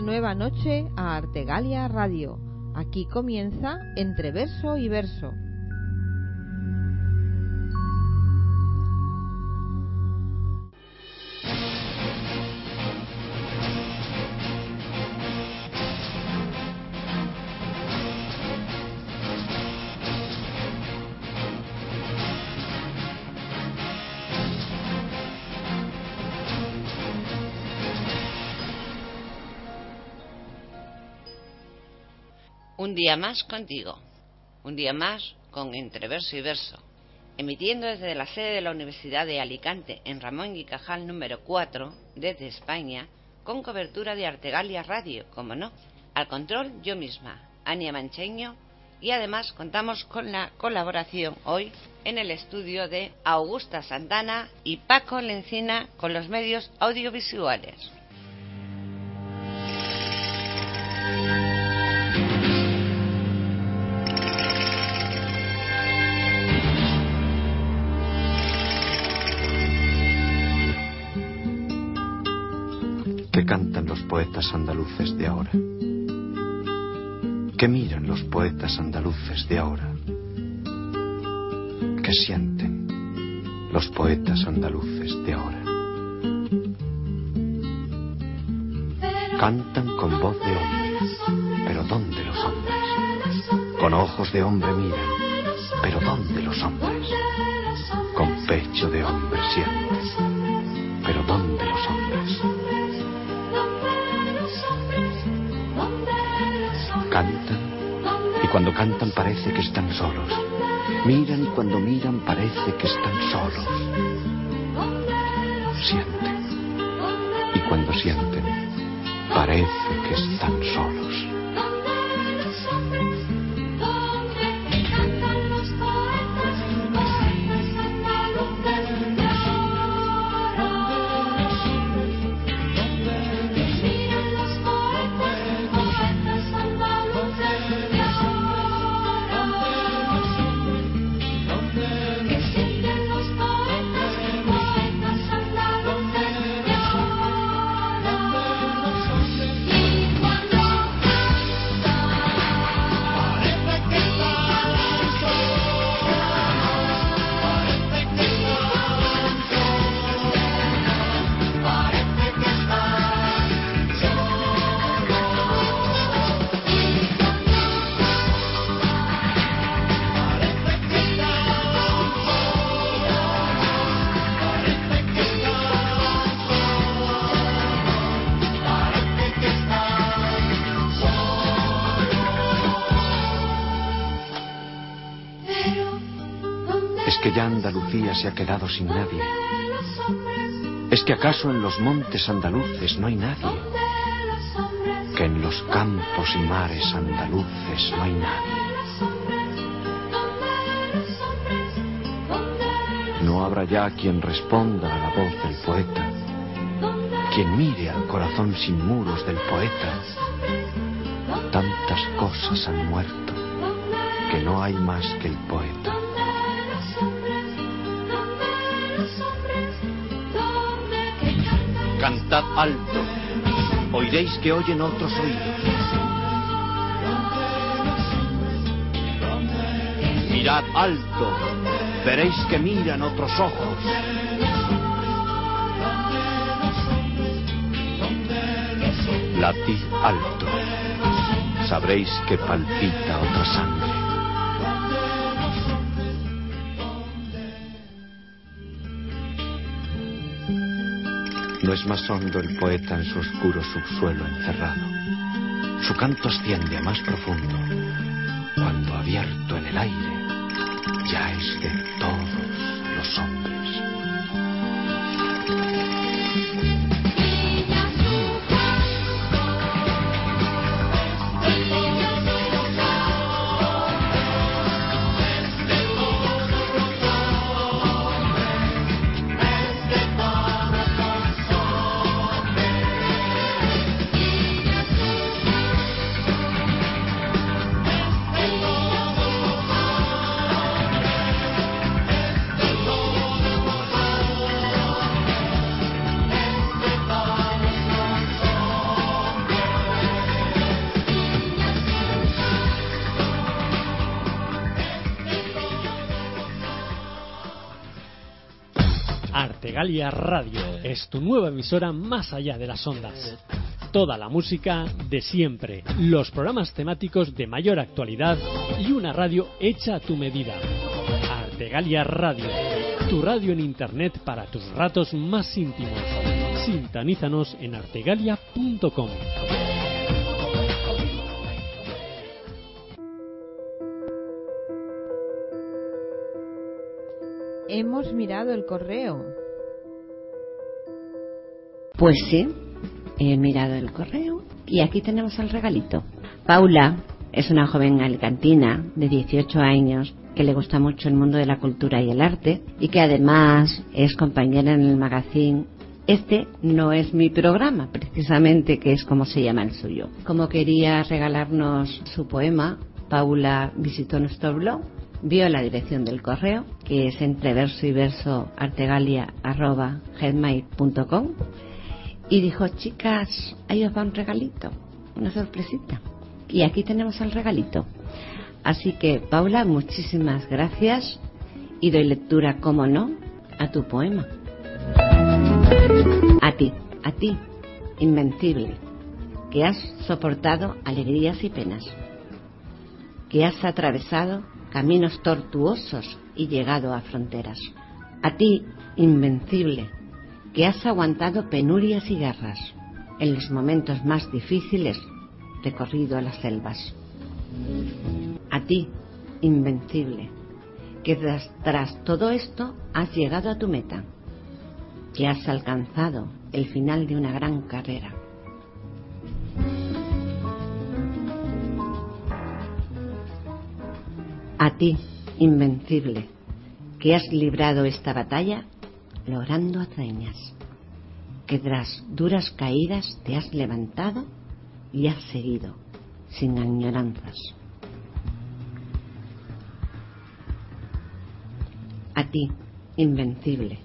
Nueva noche a Artegalia Radio. Aquí comienza Entre Verso y Verso. Un día más contigo, un día más con Entre Verso y Verso, emitiendo desde la sede de la Universidad de Alicante en Ramón y Cajal número 4, desde España, con cobertura de Artegalia Radio, como no, al control yo misma, Ania Mancheño, y además contamos con la colaboración hoy en el estudio de Augusta Santana y Paco Lencina con los medios audiovisuales. ¿Qué cantan los poetas andaluces de ahora? ¿Qué miran los poetas andaluces de ahora? ¿Qué sienten los poetas andaluces de ahora? Cantan con voz de hombre, pero ¿dónde los hombres? Con ojos de hombre miran, pero ¿dónde los hombres? Con pecho de hombre sienten, cuando cantan parece que están solos. Miran y cuando miran parece que están solos. Sienten y cuando sienten parece que están solos. Que ya Andalucía se ha quedado sin nadie. Es que acaso en los montes andaluces no hay nadie. Que en los campos y mares andaluces no hay nadie. No habrá ya quien responda a la voz del poeta, quien mire al corazón sin muros del poeta. Tantas cosas han muerto que no hay más que el poeta. Cantad alto, oiréis que oyen otros oídos. Mirad alto, veréis que miran otros ojos. Latid alto, sabréis que palpita otra sangre. es más hondo el poeta en su oscuro subsuelo encerrado. Su canto asciende a más profundo, cuando abierto en el aire, ya es de Artegalia Radio es tu nueva emisora más allá de las ondas. Toda la música de siempre, los programas temáticos de mayor actualidad y una radio hecha a tu medida. Artegalia Radio, tu radio en internet para tus ratos más íntimos. Sintonízanos en artegalia.com. Hemos mirado el correo. Pues sí, he mirado el correo y aquí tenemos el regalito. Paula es una joven alicantina de 18 años que le gusta mucho el mundo de la cultura y el arte y que además es compañera en el magazine este no es mi programa, precisamente, que es como se llama el suyo. Como quería regalarnos su poema, Paula visitó nuestro blog vio la dirección del correo, que es entre verso y verso artegalia.headmail.com y dijo, chicas, ahí os va un regalito, una sorpresita. Y aquí tenemos el regalito. Así que, Paula, muchísimas gracias y doy lectura, como no, a tu poema. A ti, a ti, invencible, que has soportado alegrías y penas, que has atravesado caminos tortuosos y llegado a fronteras. A ti, invencible, que has aguantado penurias y guerras, en los momentos más difíciles recorrido a las selvas. A ti, invencible, que tras, tras todo esto has llegado a tu meta, que has alcanzado el final de una gran carrera. A ti, invencible, que has librado esta batalla logrando hazañas, que tras duras caídas te has levantado y has seguido, sin añoranzas. A ti, invencible,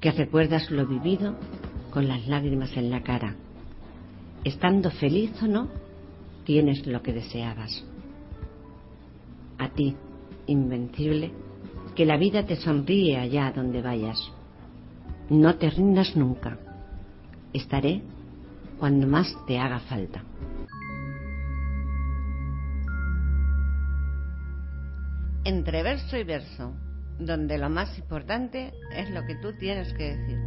que recuerdas lo vivido con las lágrimas en la cara. Estando feliz o no, tienes lo que deseabas a ti, invencible, que la vida te sonríe allá donde vayas. No te rindas nunca. Estaré cuando más te haga falta. Entre verso y verso, donde lo más importante es lo que tú tienes que decir.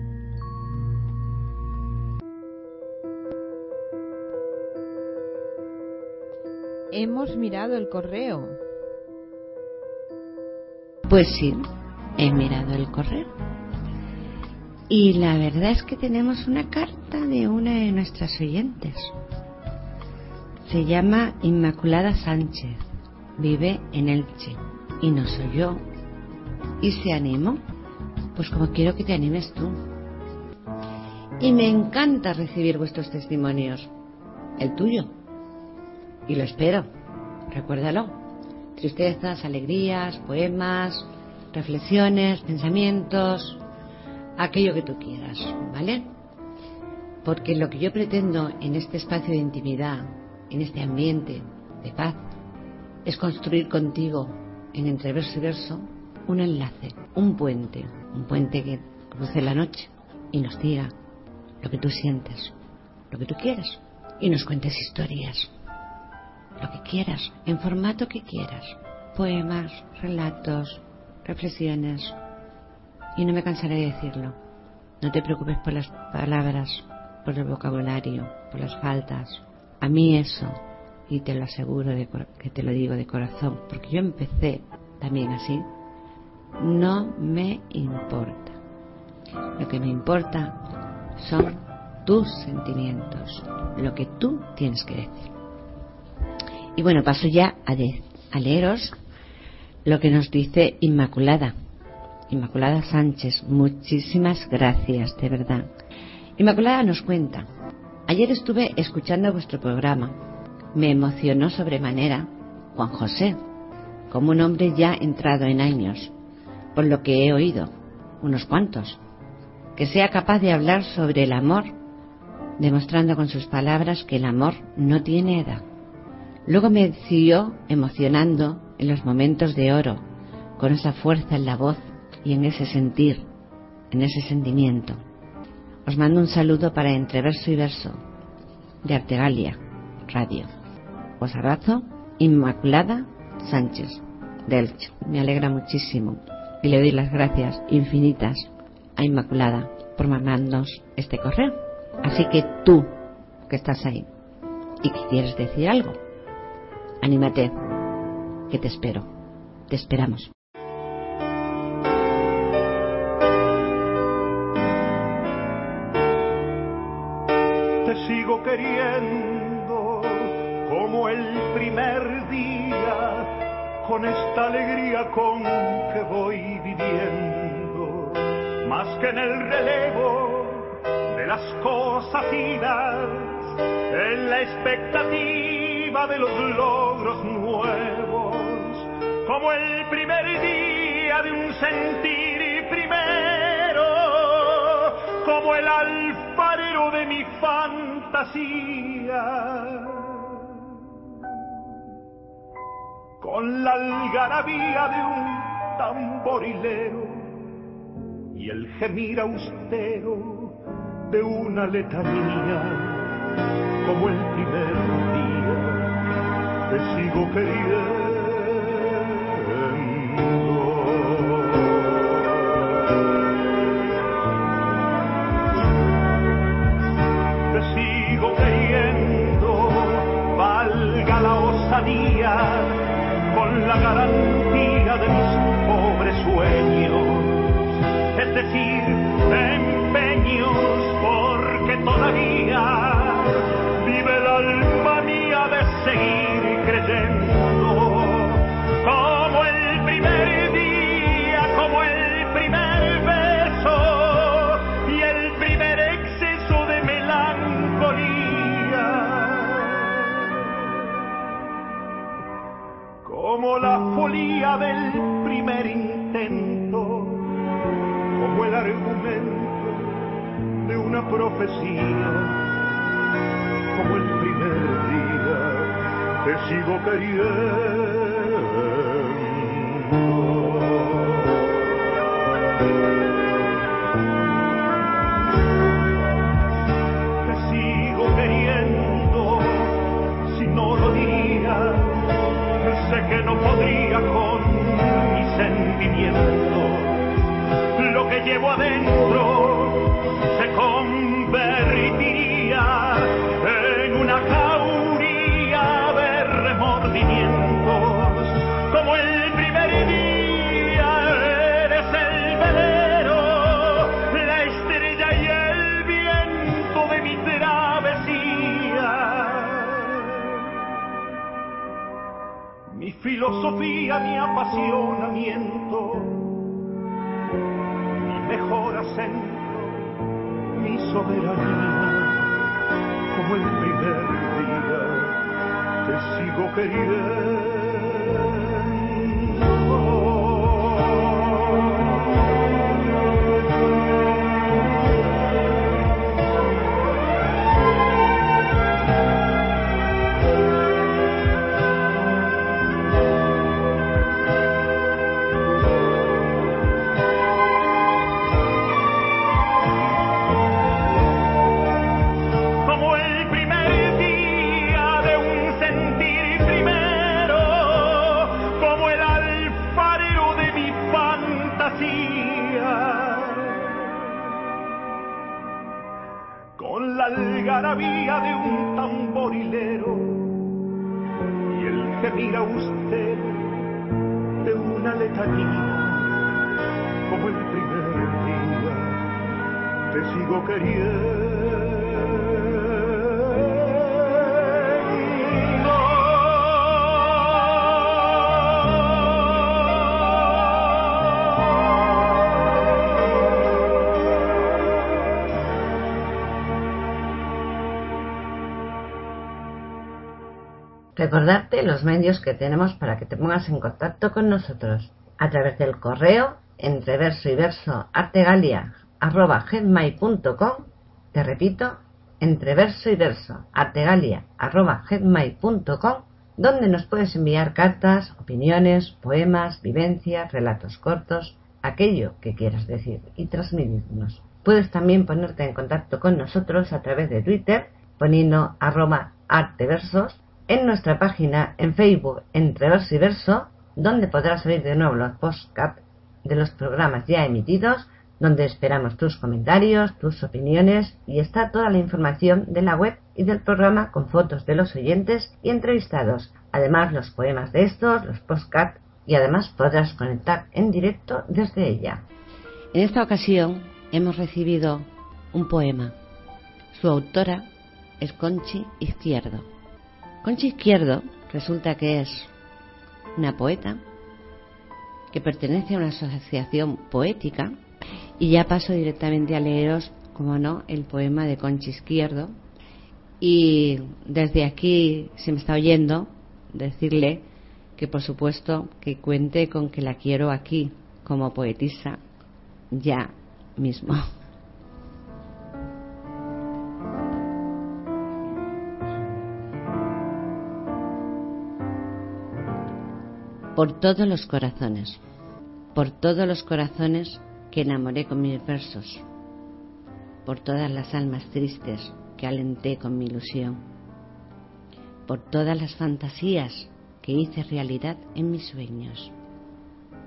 Hemos mirado el correo. Pues sí, he mirado el correo. Y la verdad es que tenemos una carta de una de nuestras oyentes. Se llama Inmaculada Sánchez. Vive en Elche. Y no soy yo. ¿Y se animó? Pues como quiero que te animes tú. Y me encanta recibir vuestros testimonios. El tuyo. Y lo espero. Recuérdalo tristezas, alegrías, poemas, reflexiones, pensamientos, aquello que tú quieras, ¿vale? Porque lo que yo pretendo en este espacio de intimidad, en este ambiente de paz, es construir contigo, en entre verso y verso, un enlace, un puente, un puente que cruce la noche y nos diga lo que tú sientes, lo que tú quieras, y nos cuentes historias, lo que quieras, en formato que quieras. Poemas, relatos, reflexiones. Y no me cansaré de decirlo. No te preocupes por las palabras, por el vocabulario, por las faltas. A mí eso, y te lo aseguro de, que te lo digo de corazón, porque yo empecé también así, no me importa. Lo que me importa son tus sentimientos, lo que tú tienes que decir. Y bueno, paso ya a, leeros lo que nos dice Inmaculada. Inmaculada Sánchez, muchísimas gracias, de verdad. Inmaculada nos cuenta, ayer estuve escuchando vuestro programa. Me emocionó sobremanera Juan José, como un hombre ya entrado en años, por lo que he oído, unos cuantos, que sea capaz de hablar sobre el amor, demostrando con sus palabras que el amor no tiene edad. Luego me siguió emocionando en los momentos de oro, con esa fuerza en la voz y en ese sentir, en ese sentimiento. Os mando un saludo para Entre Verso y Verso de Artegalia Radio. Os abrazo, Inmaculada Sánchez de Me alegra muchísimo y le doy las gracias infinitas a Inmaculada por mandarnos este correo. Así que tú, que estás ahí y que quieres decir algo, anímate, que te espero. Te esperamos. En la expectativa de los logros nuevos, como el primer día de un sentir primero, como el alfarero de mi fantasía. Con la algarabía de un tamborilero y el gemir austero de una letanía, como el primer día te sigo queriendo. Profecía, como el primer día te sigo queriendo. Recordarte los medios que tenemos para que te pongas en contacto con nosotros a través del correo entre verso y verso artegalia arroba gmail.com te repito entre verso y verso artegalia arroba gmail.com donde nos puedes enviar cartas, opiniones, poemas, vivencias, relatos cortos, aquello que quieras decir y transmitirnos. Puedes también ponerte en contacto con nosotros a través de Twitter poniendo arroba arteversos, en nuestra página en Facebook Entre Verso y Verso, donde podrás oír de nuevo los podcasts de los programas ya emitidos, donde esperamos tus comentarios, tus opiniones y está toda la información de la web y del programa con fotos de los oyentes y entrevistados, además los poemas de estos, los podcasts y además podrás conectar en directo desde ella. En esta ocasión hemos recibido un poema. Su autora es Conchi Izquierdo. Conchi Izquierdo resulta que es una poeta que pertenece a una asociación poética y ya paso directamente a leeros, como no, el poema de Conchi Izquierdo. Y desde aquí, si me está oyendo, decirle que por supuesto que cuente con que la quiero aquí como poetisa ya mismo. Por todos los corazones, por todos los corazones que enamoré con mis versos, por todas las almas tristes que alenté con mi ilusión, por todas las fantasías que hice realidad en mis sueños,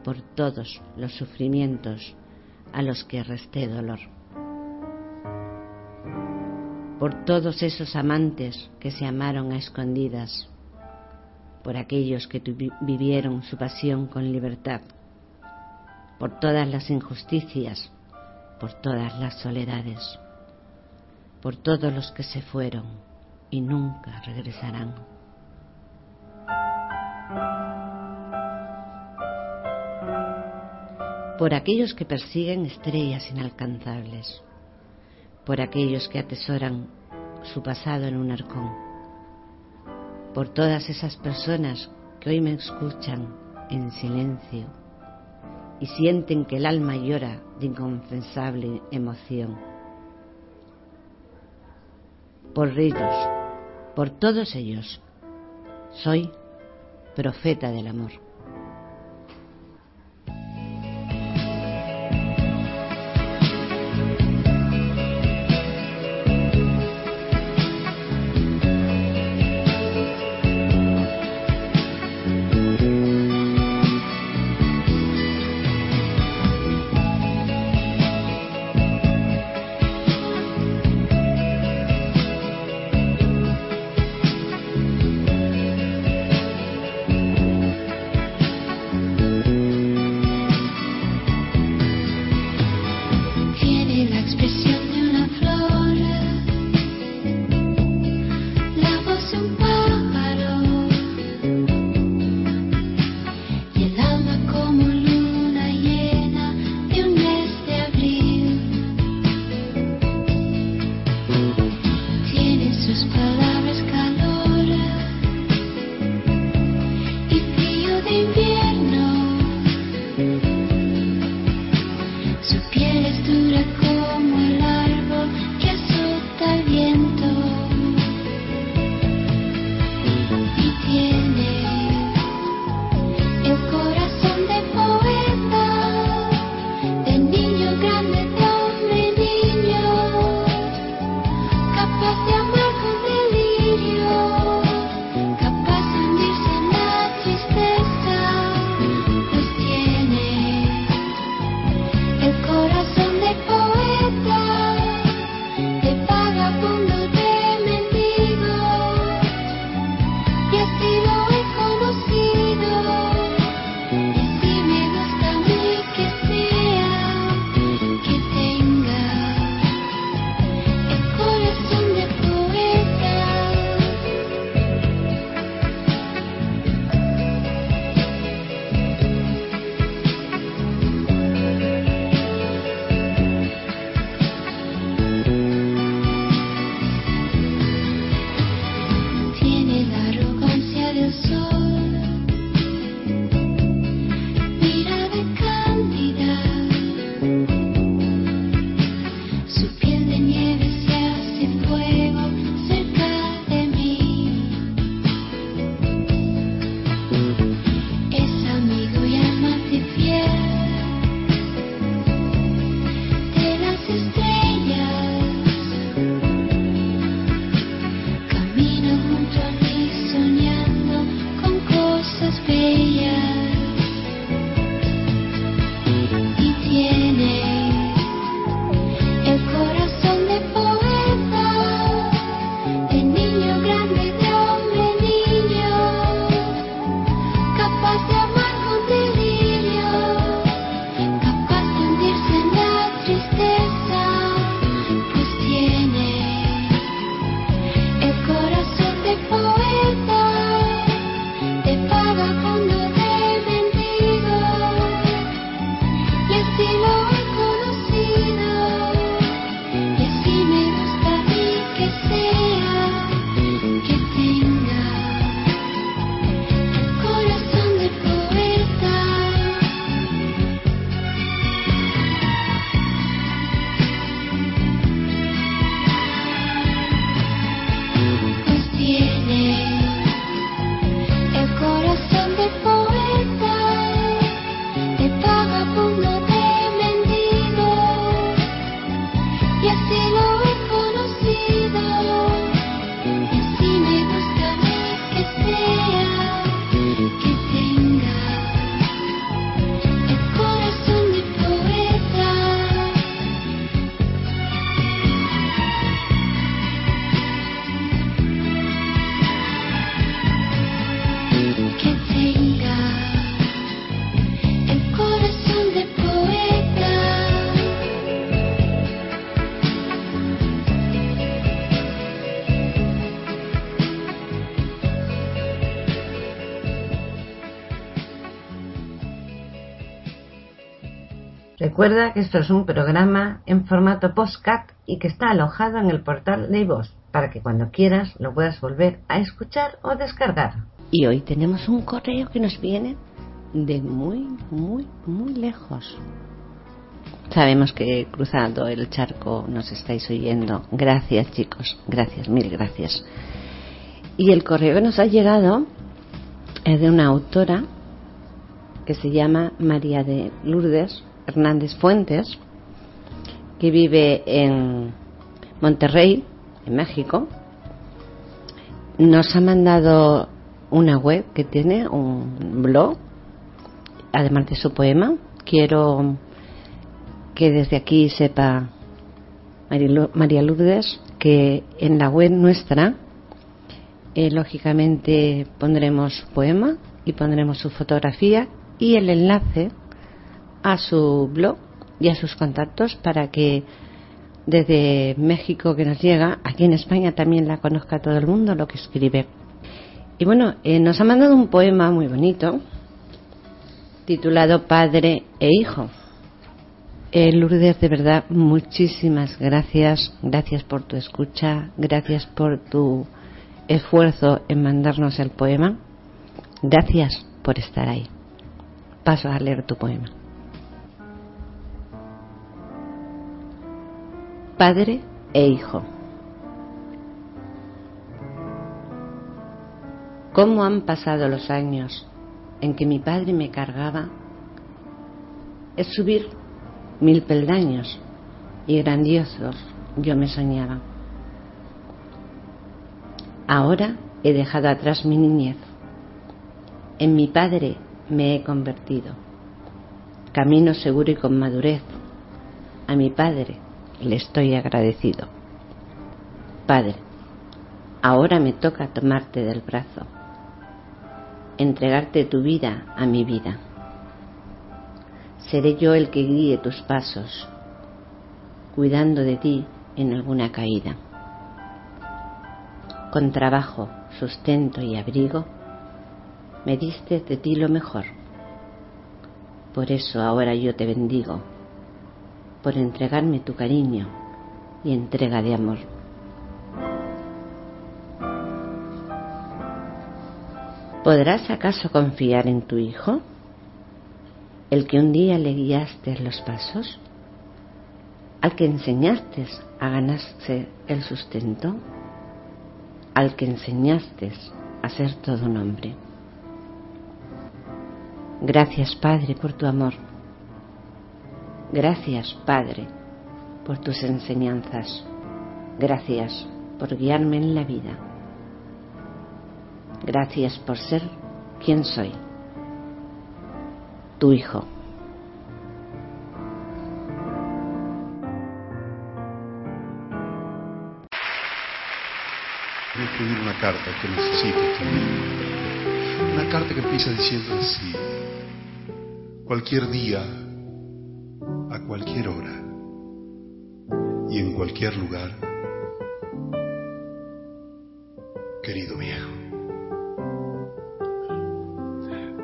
por todos los sufrimientos a los que resté dolor, por todos esos amantes que se amaron a escondidas, por aquellos que vivieron su pasión con libertad, por todas las injusticias, por todas las soledades, por todos los que se fueron y nunca regresarán. por aquellos que persiguen estrellas inalcanzables, por aquellos que atesoran su pasado en un arcón, por todas esas personas que hoy me escuchan en silencio y sienten que el alma llora de inconfesable emoción. Por ellos, por todos ellos, soy profeta del amor. Recuerda que esto es un programa en formato postcat y que está alojado en el portal Leivos para que cuando quieras lo puedas volver a escuchar o descargar. Y hoy tenemos un correo que nos viene de muy, muy, muy lejos. Sabemos que cruzando el charco nos estáis oyendo. Gracias chicos, gracias, mil gracias. Y el correo que nos ha llegado es de una autora que se llama María de Lourdes Hernández Fuentes, que vive en Monterrey, en México. Nos ha mandado una web que tiene un blog, además de su poema. Quiero que desde aquí sepa María Lourdes que en la web nuestra, eh, lógicamente pondremos su poema y pondremos su fotografía y el enlace a su blog y a sus contactos para que desde México que nos llega, aquí en España también la conozca todo el mundo lo que escribe. Y bueno, eh, nos ha mandado un poema muy bonito titulado Padre e Hijo. Eh, Lourdes, de verdad, muchísimas gracias. Gracias por tu escucha, gracias por tu esfuerzo en mandarnos el poema. Gracias por estar ahí. Paso a leer tu poema. Padre e Hijo. ¿Cómo han pasado los años en que mi padre me cargaba? Es subir mil peldaños y grandiosos yo me soñaba. Ahora he dejado atrás mi niñez. En mi padre me he convertido. Camino seguro y con madurez. A mi padre le estoy agradecido. Padre, ahora me toca tomarte del brazo, entregarte tu vida a mi vida seré yo el que guíe tus pasos, cuidando de ti en alguna caída. Con trabajo, sustento y abrigo, me diste de ti lo mejor. Por eso ahora yo te bendigo, por entregarme tu cariño y entrega de amor. ¿Podrás acaso confiar en tu hijo? el que un día le guiaste los pasos, al que enseñaste a ganarse el sustento, al que enseñaste a ser todo un hombre. Gracias, Padre, por tu amor. Gracias, Padre, por tus enseñanzas. Gracias por guiarme en la vida. Gracias por ser quien soy tu hijo. Voy a escribir una carta que necesito escribir. Una carta que empieza diciendo así. Cualquier día, cualquier hora y en cualquier lugar, querido viejo.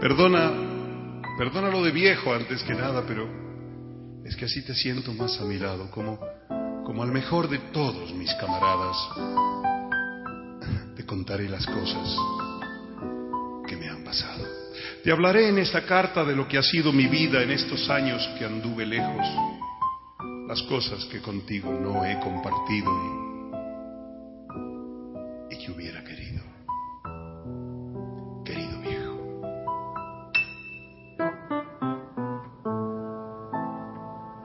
Perdona Perdónalo de viejo antes que nada, pero es que así te siento más a mi lado, como, como al mejor de todos mis camaradas. Te contaré las cosas que me han pasado. Te hablaré en esta carta de lo que ha sido mi vida en estos años que anduve lejos, las cosas que contigo no he compartido y, que hubiera querido.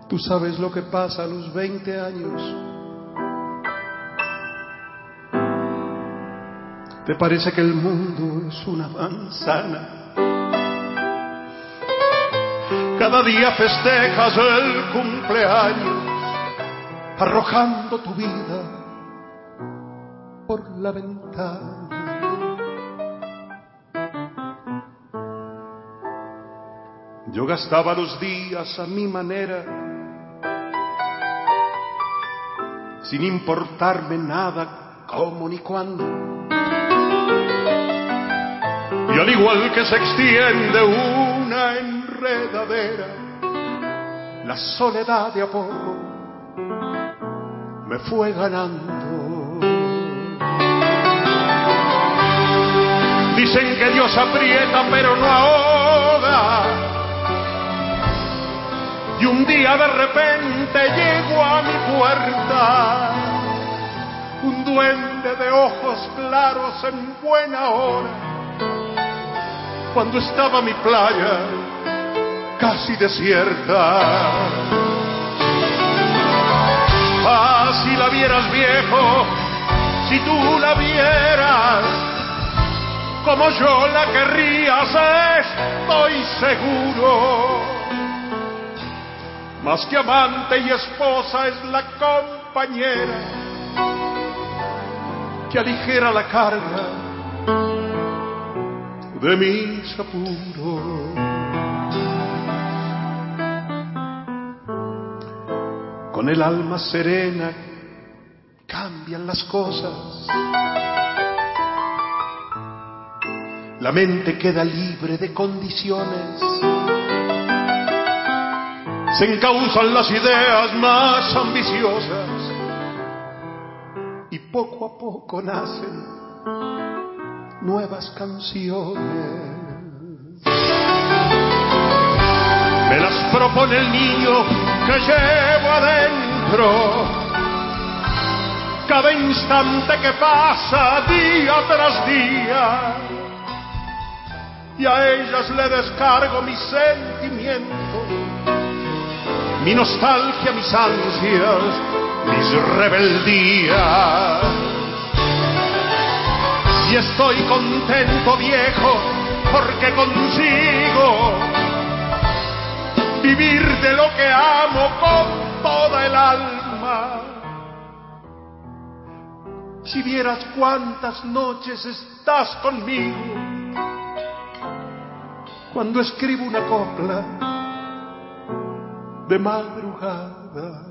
Tú sabes lo que pasa a los 20 años. Te parece que el mundo es una manzana. Cada día festejas el cumpleaños, arrojando tu vida por la ventana. Yo gastaba los días a mi manera sin importarme nada cómo ni cuándo. Y al igual que se extiende una la soledad de a me fue ganando. Dicen que Dios aprieta pero no ahoga. Y un día de repente llego a mi puerta un duende de ojos claros en buena hora, cuando estaba mi playa casi desierta. Ah, si la vieras viejo, si tú la vieras, como yo la querrías, estoy seguro. Más que amante y esposa es la compañera que aligera la carga de mis apuros. Con el alma serena cambian las cosas. La mente queda libre de condiciones. Se encausan las ideas más ambiciosas y poco a poco nacen nuevas canciones. Me las propone el niño que llevo adentro. Cada instante que pasa, día tras día, y a ellas le descargo mis sentimientos, mi nostalgia, mis ansias, mis rebeldías. Y estoy contento, viejo, porque consigo vivir de lo que amo con toda el alma. Si vieras cuántas noches estás conmigo, cuando escribo una copla de madrugada.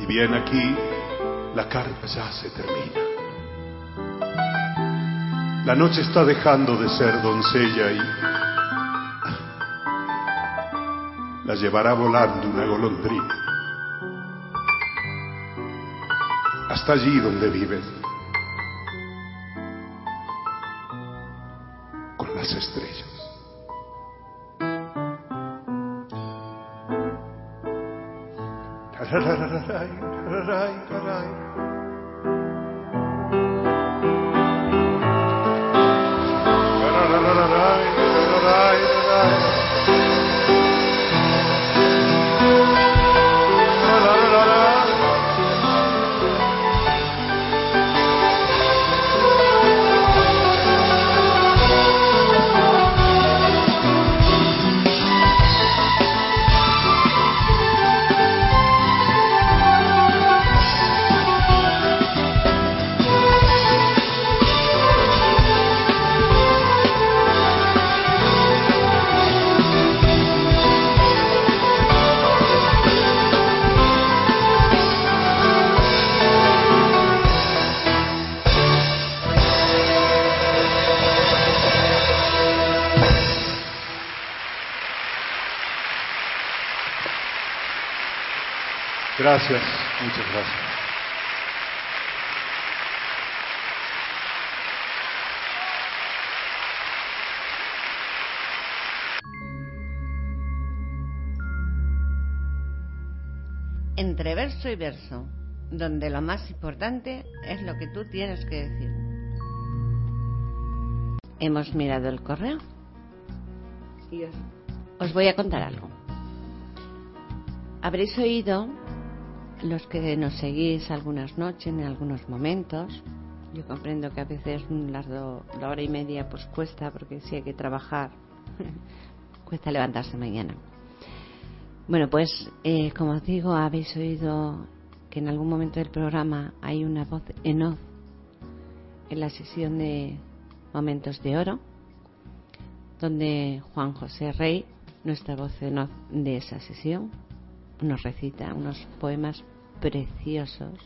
Y bien aquí, la carga ya se termina. La noche está dejando de ser doncella y la llevará volando una golondrina. Hasta allí donde vives. Con las estrellas. Gracias, muchas gracias. Entre verso y verso, donde lo más importante es lo que tú tienes que decir. Hemos mirado el correo y os, os voy a contar algo. Habréis oído los que nos seguís algunas noches, en algunos momentos. Yo comprendo que a veces las do, la hora y media pues cuesta porque si hay que trabajar cuesta levantarse mañana. Bueno, pues eh, como os digo, habéis oído que en algún momento del programa hay una voz en off en la sesión de Momentos de Oro, donde Juan José Rey, nuestra voz en off de esa sesión, nos recita unos poemas preciosos,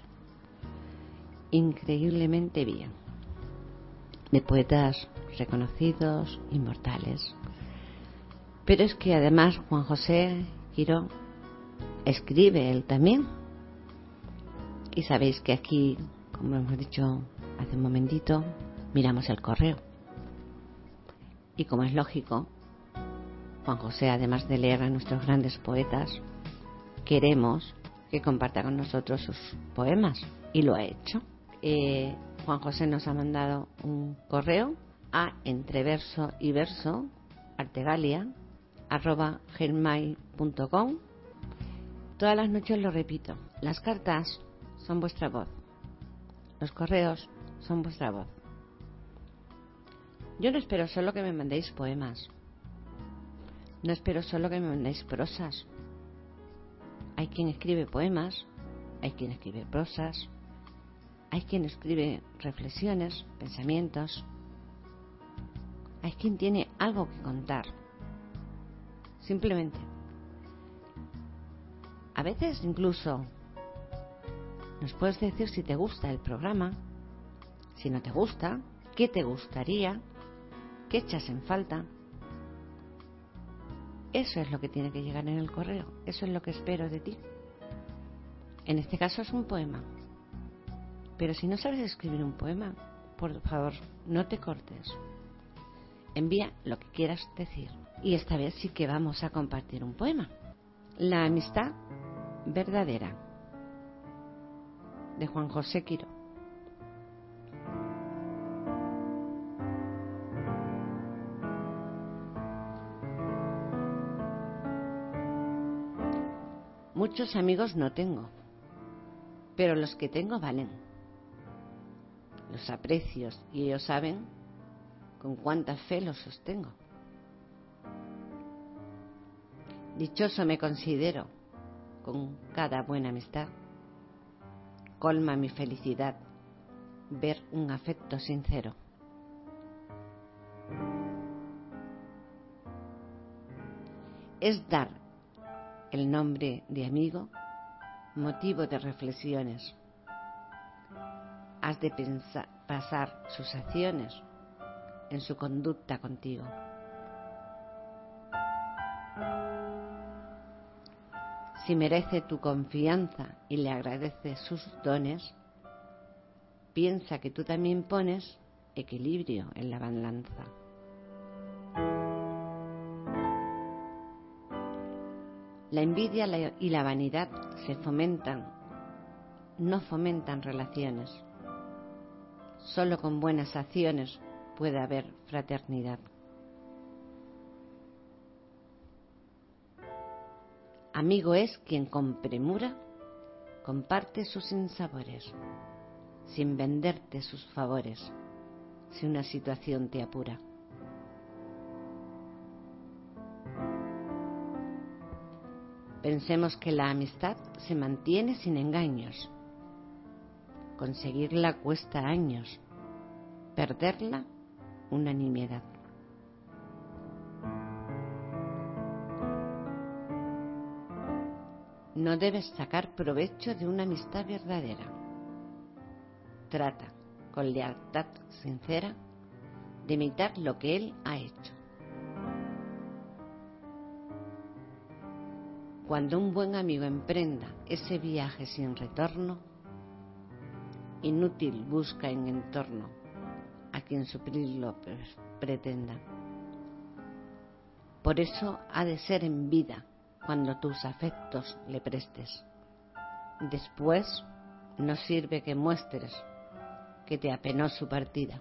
increíblemente bien, de poetas reconocidos, inmortales. Pero es que además Juan José Quiro escribe él también. Y sabéis que aquí, como hemos dicho hace un momentito, miramos el correo. Y como es lógico, Juan José, además de leer a nuestros grandes poetas, queremos que comparta con nosotros sus poemas. Y lo ha hecho. Eh, Juan José nos ha mandado un correo a entreverso y verso artegalia arroba gmail.com todas las noches lo repito las cartas son vuestra voz los correos son vuestra voz yo no espero solo que me mandéis poemas no espero solo que me mandéis prosas hay quien escribe poemas hay quien escribe prosas hay quien escribe reflexiones pensamientos hay quien tiene algo que contar. Simplemente. A veces incluso nos puedes decir si te gusta el programa, si no te gusta, qué te gustaría, qué echas en falta. Eso es lo que tiene que llegar en el correo, eso es lo que espero de ti. En este caso es un poema. Pero si no sabes escribir un poema, por favor, no te cortes. Envía lo que quieras decir. Y esta vez sí que vamos a compartir un poema. La amistad verdadera de Juan José Quiro. Muchos amigos no tengo, pero los que tengo valen. Los aprecios y ellos saben con cuánta fe lo sostengo. Dichoso me considero con cada buena amistad. Colma mi felicidad ver un afecto sincero. Es dar el nombre de amigo motivo de reflexiones. Has de pasar sus acciones en su conducta contigo. Si merece tu confianza y le agradeces sus dones, piensa que tú también pones equilibrio en la balanza. La envidia y la vanidad se fomentan, no fomentan relaciones. Solo con buenas acciones puede haber fraternidad. Amigo es quien con premura comparte sus insabores, sin venderte sus favores, si una situación te apura. Pensemos que la amistad se mantiene sin engaños. Conseguirla cuesta años, perderla una nimiedad. No debes sacar provecho de una amistad verdadera. Trata, con lealtad sincera, de imitar lo que Él ha hecho. Cuando un buen amigo emprenda ese viaje sin retorno, inútil busca en entorno a quien suplirlo pretenda. Por eso ha de ser en vida cuando tus afectos le prestes. Después no sirve que muestres que te apenó su partida.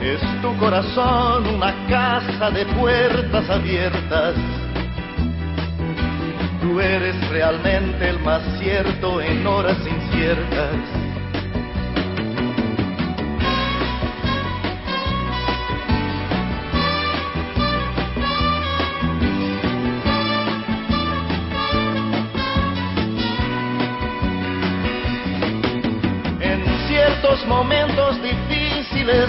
Es tu corazón una casa de puertas abiertas. Tú eres realmente el más cierto en horas inciertas. En ciertos momentos difíciles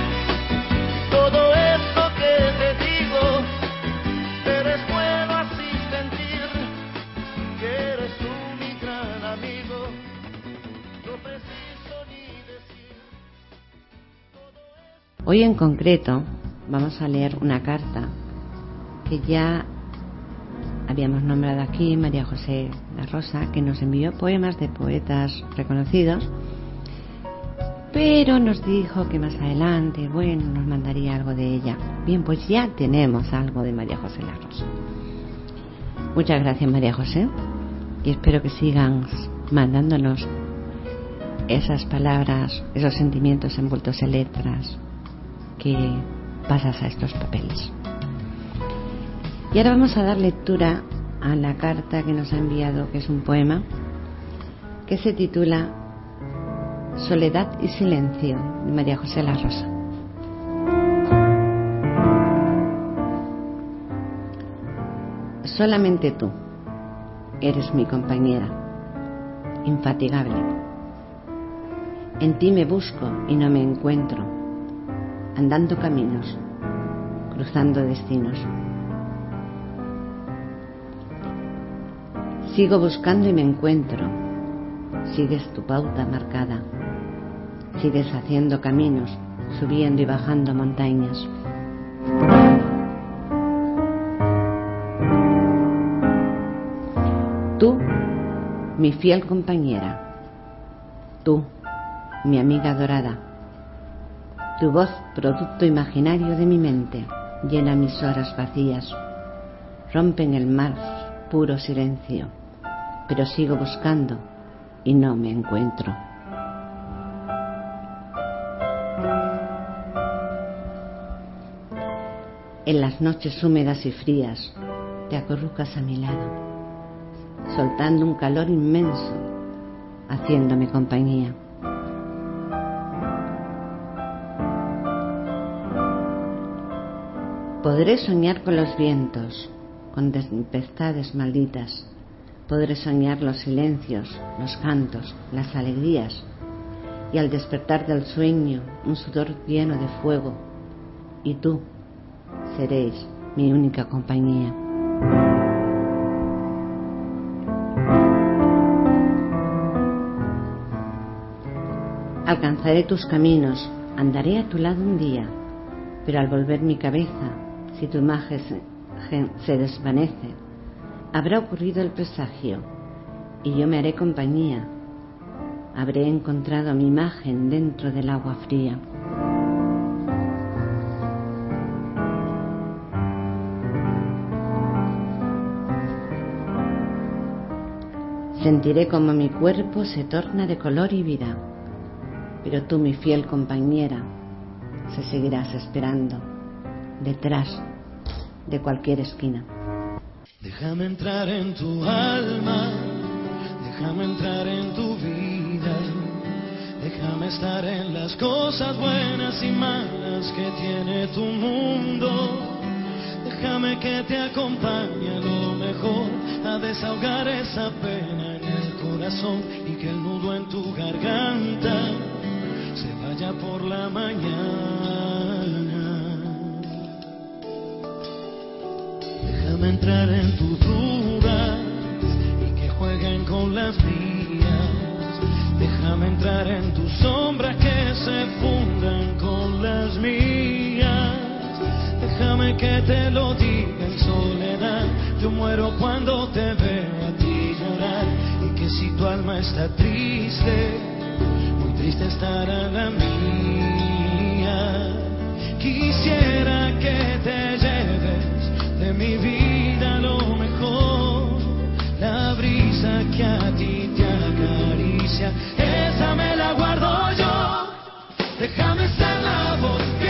Hoy en concreto vamos a leer una carta que ya habíamos nombrado aquí, María José La Rosa, que nos envió poemas de poetas reconocidos, pero nos dijo que más adelante, bueno, nos mandaría algo de ella. Bien, pues ya tenemos algo de María José La Rosa. Muchas gracias María José y espero que sigan mandándonos esas palabras, esos sentimientos envueltos en letras que pasas a estos papeles. Y ahora vamos a dar lectura a la carta que nos ha enviado, que es un poema, que se titula Soledad y Silencio, de María José La Rosa. Solamente tú eres mi compañera, infatigable. En ti me busco y no me encuentro, andando caminos, cruzando destinos. Sigo buscando y me encuentro, sigues tu pauta marcada, sigues haciendo caminos, subiendo y bajando montañas. Tú, mi fiel compañera, tú, mi amiga dorada, tu voz, producto imaginario de mi mente, llena mis horas vacías, rompen el mar puro silencio, pero sigo buscando y no me encuentro. En las noches húmedas y frías te acurrucas a mi lado, soltando un calor inmenso, haciéndome compañía. Podré soñar con los vientos, con tempestades malditas. Podré soñar los silencios, los cantos, las alegrías. Y al despertar del sueño, un sudor lleno de fuego. Y tú seréis mi única compañía. Alcanzaré tus caminos, andaré a tu lado un día, pero al volver mi cabeza si tu imagen se desvanece, habrá ocurrido el presagio y yo me haré compañía. Habré encontrado mi imagen dentro del agua fría. Sentiré como mi cuerpo se torna de color y vida, pero tú, mi fiel compañera, se seguirás esperando detrás de cualquier esquina. Déjame entrar en tu alma, déjame entrar en tu vida, déjame estar en las cosas buenas y malas que tiene tu mundo. Déjame que te acompañe a lo mejor a desahogar esa pena en el corazón y que el nudo en tu garganta se vaya por la mañana. Déjame entrar en tus dudas y que jueguen con las mías. Déjame entrar en tus sombras que se fundan con las mías. Déjame que te lo diga en soledad. Yo muero cuando te veo a ti llorar. Y que si tu alma está triste, muy triste estará la mía. Quisiera que te lleves mi vida lo mejor, la brisa que a ti te acaricia, esa me la guardo yo. Déjame ser la voz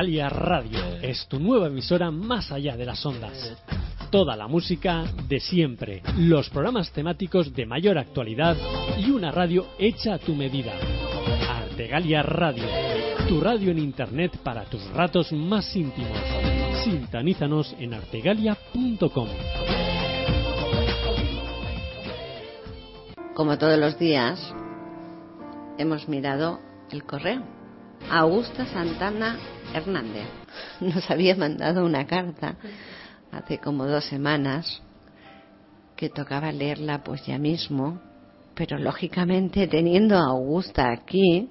Artegalia Radio es tu nueva emisora más allá de las ondas. Toda la música de siempre, los programas temáticos de mayor actualidad y una radio hecha a tu medida. Artegalia Radio, tu radio en internet para tus ratos más íntimos. Sintonízanos en artegalia.com. Como todos los días, hemos mirado el correo. Augusta Santana Hernández nos había mandado una carta hace como dos semanas que tocaba leerla pues ya mismo, pero lógicamente teniendo a Augusta aquí,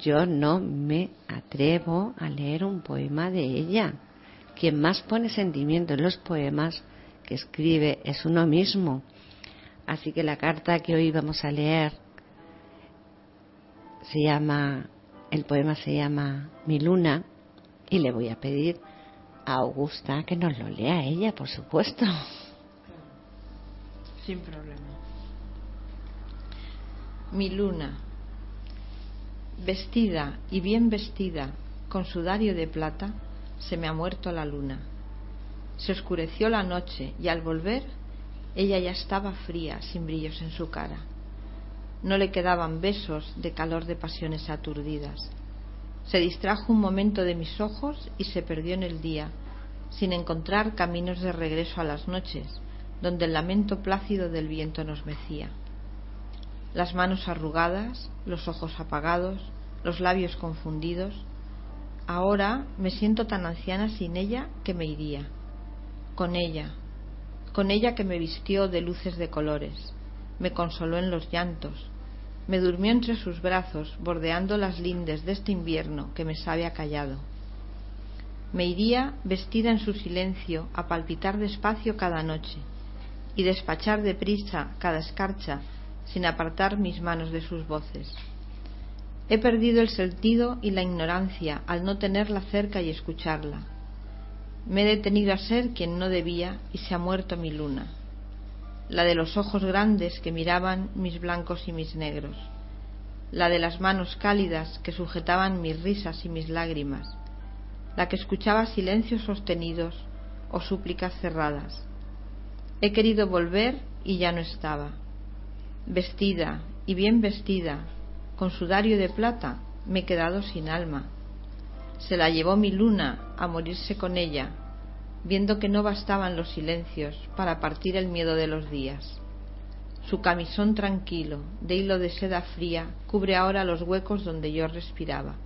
yo no me atrevo a leer un poema de ella. Quien más pone sentimiento en los poemas que escribe es uno mismo. Así que la carta que hoy vamos a leer se llama, el poema se llama Mi luna y le voy a pedir a Augusta que nos lo lea ella, por supuesto. Sin problema. Mi luna, vestida y bien vestida, con sudario de plata, se me ha muerto la luna. Se oscureció la noche y al volver ella ya estaba fría, sin brillos en su cara. No le quedaban besos de calor de pasiones aturdidas. Se distrajo un momento de mis ojos y se perdió en el día, sin encontrar caminos de regreso a las noches, donde el lamento plácido del viento nos mecía. Las manos arrugadas, los ojos apagados, los labios confundidos. Ahora me siento tan anciana sin ella que me iría. Con ella, con ella que me vistió de luces de colores, me consoló en los llantos, me durmió entre sus brazos, bordeando las lindes de este invierno que me sabe a callado. Me iría vestida en su silencio a palpitar despacio cada noche y despachar deprisa cada escarcha sin apartar mis manos de sus voces. He perdido el sentido y la ignorancia al no tenerla cerca y escucharla. Me he detenido a ser quien no debía y se ha muerto mi luna, la de los ojos grandes que miraban mis blancos y mis negros, la de las manos cálidas que sujetaban mis risas y mis lágrimas, la que escuchaba silencios sostenidos o súplicas cerradas. He querido volver y ya no estaba. Vestida y bien vestida, con sudario de plata, me he quedado sin alma. Se la llevó mi luna a morirse con ella, viendo que no bastaban los silencios para partir el miedo de los días. Su camisón tranquilo, de hilo de seda fría, cubre ahora los huecos donde yo respiraba.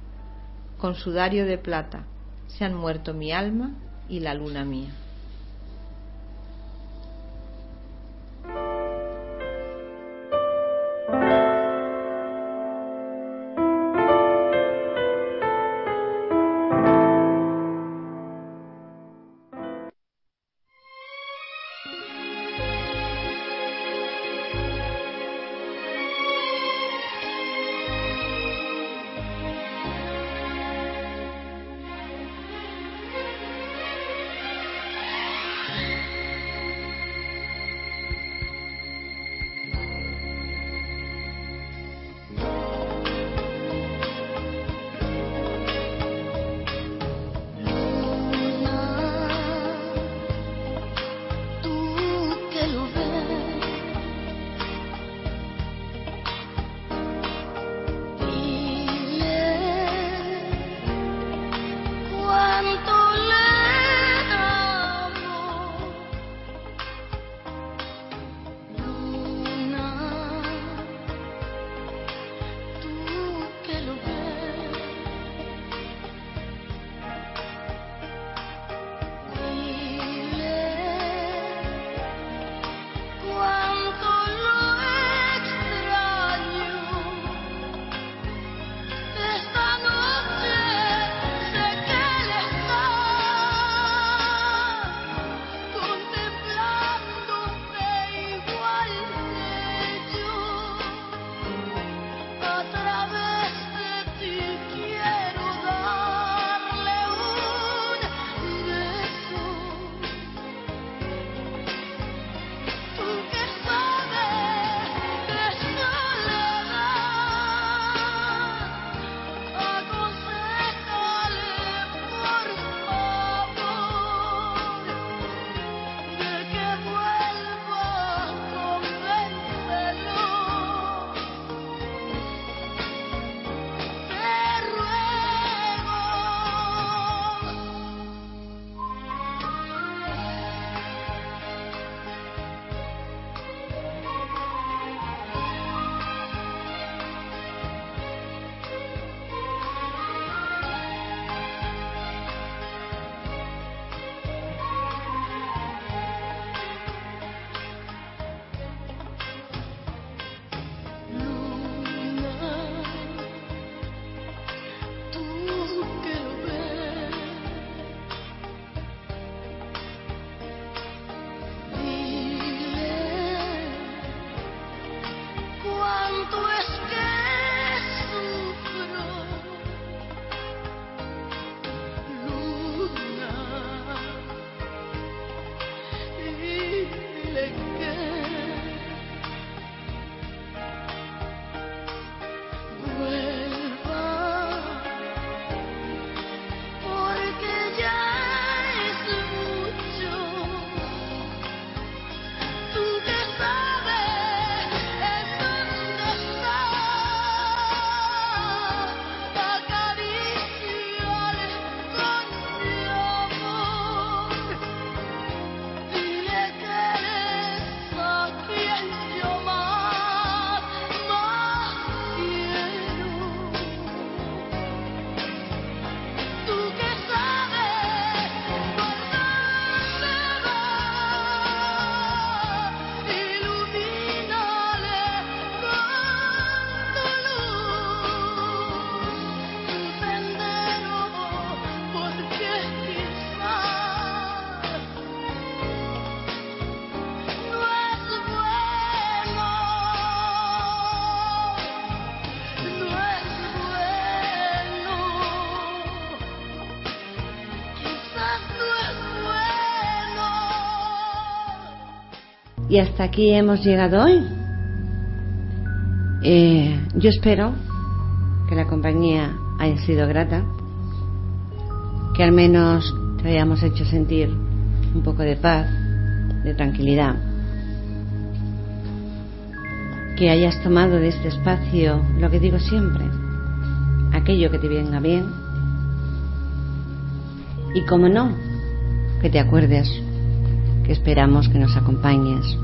Con sudario de plata se han muerto mi alma y la luna mía. Y hasta aquí hemos llegado hoy. Eh, yo espero que la compañía haya sido grata, que al menos te hayamos hecho sentir un poco de paz, de tranquilidad, que hayas tomado de este espacio lo que digo siempre, aquello que te venga bien y como no, que te acuerdes que esperamos que nos acompañes,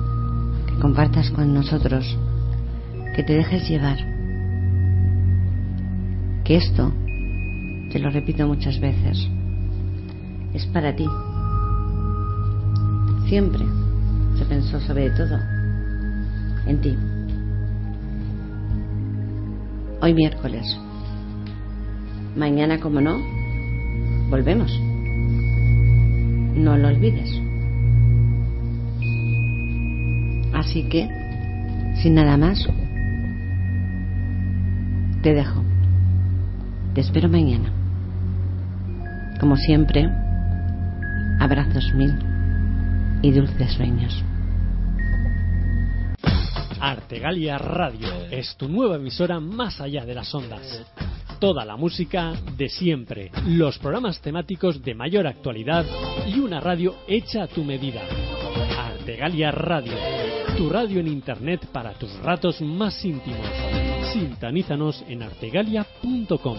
compartas con nosotros, que te dejes llevar, que esto, te lo repito muchas veces, es para ti. Siempre se pensó sobre todo en ti. Hoy miércoles. Mañana, como no, volvemos. No lo olvides. Así que, sin nada más, te dejo. Te espero mañana. Como siempre, abrazos mil y dulces sueños. Artegalia Radio es tu nueva emisora más allá de las ondas. Toda la música de siempre, los programas temáticos de mayor actualidad y una radio hecha a tu medida. Artegalia Radio, tu radio en internet para tus ratos más íntimos. Sintonízanos en artegalia.com.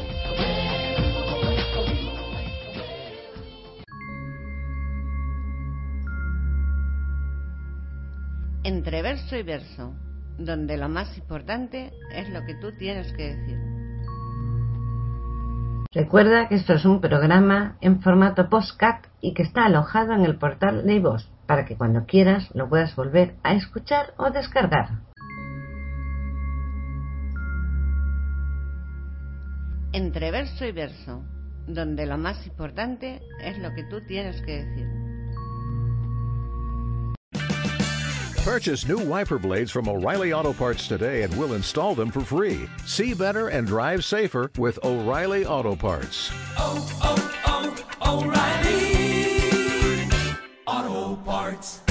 Entre verso y verso, donde lo más importante es lo que tú tienes que decir. Recuerda que esto es un programa en formato postcat y que está alojado en el portal Leivos para que cuando quieras lo puedas volver a escuchar o descargar. Entre verso y verso, donde lo más importante es lo que tú tienes que decir. Purchase new wiper blades from O'Reilly Auto Parts today and we'll install them for free. See better and drive safer with O'Reilly Auto Parts. oh, oh, O'Reilly Auto Parts.